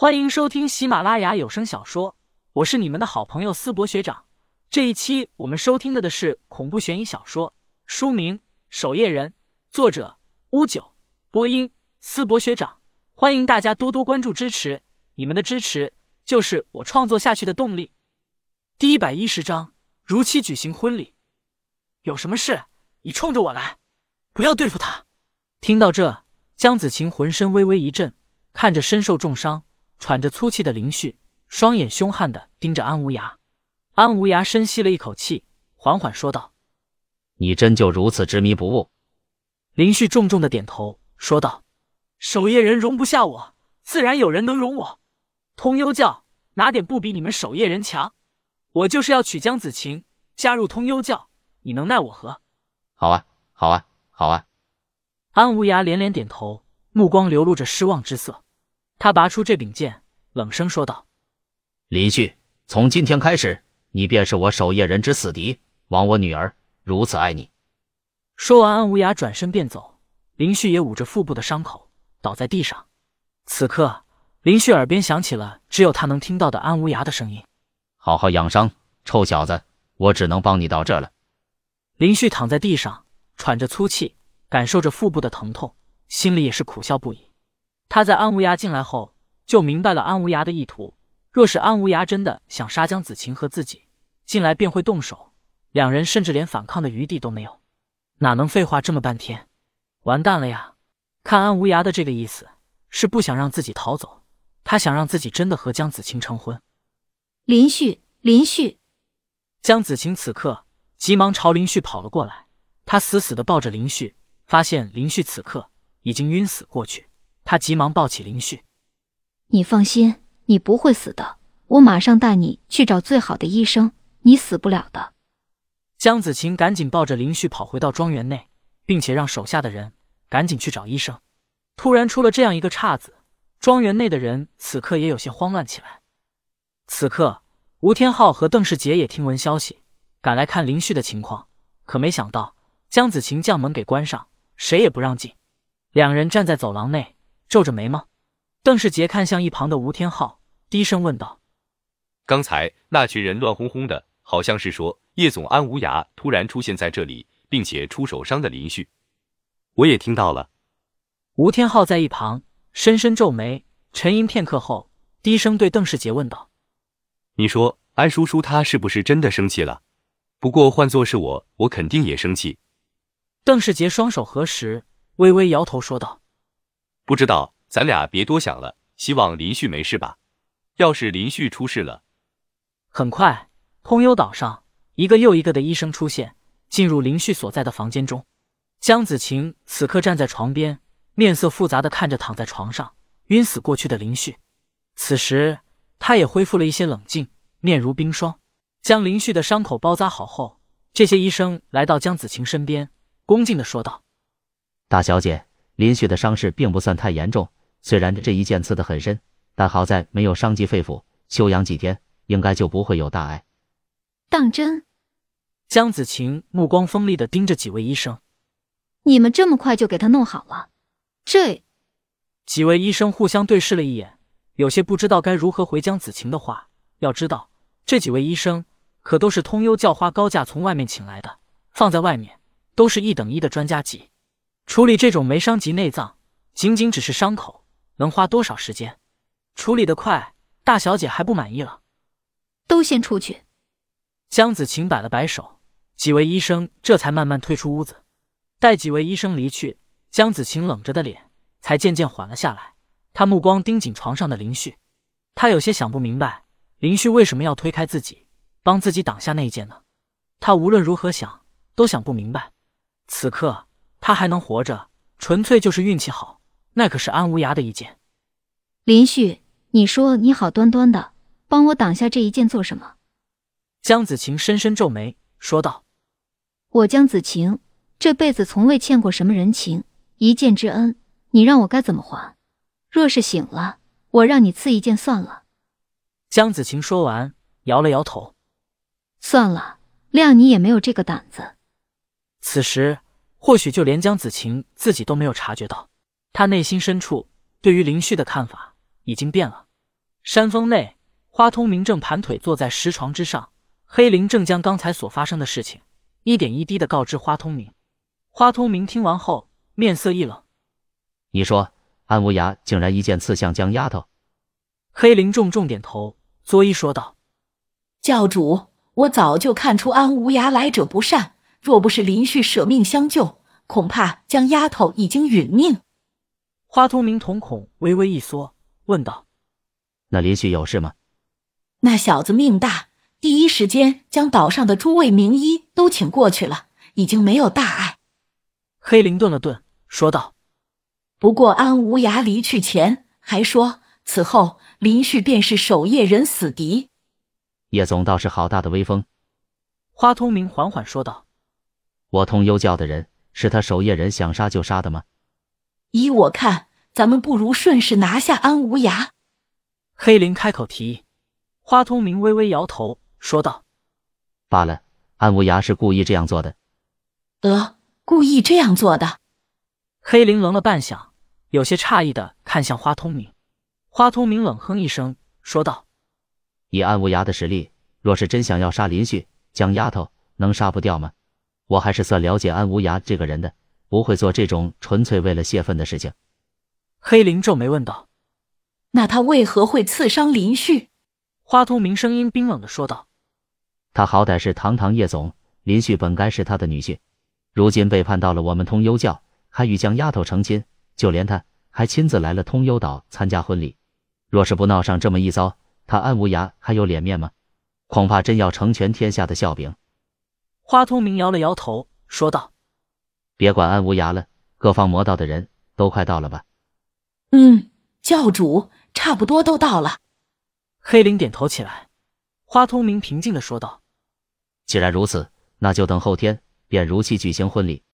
欢迎收听喜马拉雅有声小说，我是你们的好朋友思博学长。这一期我们收听的的是恐怖悬疑小说，书名《守夜人》，作者乌九，播音思博学长。欢迎大家多多关注支持，你们的支持就是我创作下去的动力。第一百一十章，如期举行婚礼。有什么事，你冲着我来，不要对付他。听到这，江子晴浑身微微一震，看着身受重伤。喘着粗气的林旭，双眼凶悍的盯着安无涯。安无涯深吸了一口气，缓缓说道：“你真就如此执迷不悟？”林旭重重的点头，说道：“守夜人容不下我，自然有人能容我。通幽教哪点不比你们守夜人强？我就是要娶江子晴，加入通幽教，你能奈我何？”“好啊，好啊，好啊！”安无涯连连点头，目光流露着失望之色。他拔出这柄剑，冷声说道：“林旭，从今天开始，你便是我守夜人之死敌。枉我女儿如此爱你。”说完，安无涯转身便走。林旭也捂着腹部的伤口，倒在地上。此刻，林旭耳边响起了只有他能听到的安无涯的声音：“好好养伤，臭小子，我只能帮你到这了。”林旭躺在地上，喘着粗气，感受着腹部的疼痛，心里也是苦笑不已。他在安无涯进来后就明白了安无涯的意图。若是安无涯真的想杀江子晴和自己，进来便会动手，两人甚至连反抗的余地都没有，哪能废话这么半天？完蛋了呀！看安无涯的这个意思，是不想让自己逃走，他想让自己真的和江子晴成婚。林旭，林旭！江子晴此刻急忙朝林旭跑了过来，他死死的抱着林旭，发现林旭此刻已经晕死过去。他急忙抱起林旭，你放心，你不会死的。我马上带你去找最好的医生，你死不了的。江子晴赶紧抱着林旭跑回到庄园内，并且让手下的人赶紧去找医生。突然出了这样一个岔子，庄园内的人此刻也有些慌乱起来。此刻，吴天昊和邓世杰也听闻消息，赶来看林旭的情况，可没想到江子晴将门给关上，谁也不让进。两人站在走廊内。皱着眉毛，邓世杰看向一旁的吴天昊，低声问道：“刚才那群人乱哄哄的，好像是说叶总安无涯突然出现在这里，并且出手伤的林旭。我也听到了。”吴天昊在一旁深深皱眉，沉吟片刻后，低声对邓世杰问道：“你说安叔叔他是不是真的生气了？不过换做是我，我肯定也生气。”邓世杰双手合十，微微摇头说道。不知道，咱俩别多想了。希望林旭没事吧？要是林旭出事了，很快，通幽岛上一个又一个的医生出现，进入林旭所在的房间中。江子晴此刻站在床边，面色复杂的看着躺在床上晕死过去的林旭。此时，他也恢复了一些冷静，面如冰霜，将林旭的伤口包扎好后，这些医生来到江子晴身边，恭敬的说道：“大小姐。”林旭的伤势并不算太严重，虽然这一剑刺得很深，但好在没有伤及肺腑，休养几天应该就不会有大碍。当真？江子晴目光锋利的盯着几位医生，你们这么快就给他弄好了？这几位医生互相对视了一眼，有些不知道该如何回江子晴的话。要知道，这几位医生可都是通幽教花高价从外面请来的，放在外面都是一等一的专家级。处理这种没伤及内脏，仅仅只是伤口，能花多少时间？处理得快，大小姐还不满意了？都先出去。江子晴摆了摆手，几位医生这才慢慢退出屋子。待几位医生离去，江子晴冷着的脸才渐渐缓了下来。她目光盯紧床上的林旭，她有些想不明白，林旭为什么要推开自己，帮自己挡下那一剑呢？他无论如何想都想不明白。此刻。他还能活着，纯粹就是运气好。那可是安无涯的一剑。林旭，你说你好端端的帮我挡下这一剑做什么？江子晴深深皱眉说道：“我江子晴这辈子从未欠过什么人情，一剑之恩，你让我该怎么还？若是醒了，我让你刺一剑算了。”江子晴说完，摇了摇头：“算了，谅你也没有这个胆子。”此时。或许就连江子晴自己都没有察觉到，他内心深处对于林旭的看法已经变了。山峰内，花通明正盘腿坐在石床之上，黑灵正将刚才所发生的事情一点一滴的告知花通明。花通明听完后，面色一冷：“你说安无涯竟然一剑刺向江丫头？”黑灵重重点头，作揖说道：“教主，我早就看出安无涯来者不善，若不是林旭舍命相救，恐怕江丫头已经殒命。”花通明瞳孔微微一缩，问道：“那林旭有事吗？”那小子命大，第一时间将岛上的诸位名医都请过去了，已经没有大碍。黑灵顿了顿，说道：“不过安无涯离去前还说，此后。”林旭便是守夜人死敌，叶总倒是好大的威风。花通明缓缓说道：“我通幽教的人是他守夜人想杀就杀的吗？”依我看，咱们不如顺势拿下安无涯。黑灵开口提议，花通明微微摇头说道：“罢了，安无涯是故意这样做的。”呃，故意这样做的。黑灵愣了半晌，有些诧异的看向花通明。花通明冷哼一声，说道：“以安无涯的实力，若是真想要杀林旭，江丫头能杀不掉吗？我还是算了解安无涯这个人的，不会做这种纯粹为了泄愤的事情。”黑灵皱眉问道：“那他为何会刺伤林旭？”花通明声音冰冷的说道：“他好歹是堂堂叶总，林旭本该是他的女婿，如今背叛到了我们通幽教，还与江丫头成亲，就连他还亲自来了通幽岛参加婚礼。”若是不闹上这么一遭，他安无涯还有脸面吗？恐怕真要成全天下的笑柄。花通明摇了摇头，说道：“别管安无涯了，各方魔道的人都快到了吧？”“嗯，教主，差不多都到了。”黑灵点头起来。花通明平静的说道：“既然如此，那就等后天便如期举行婚礼。”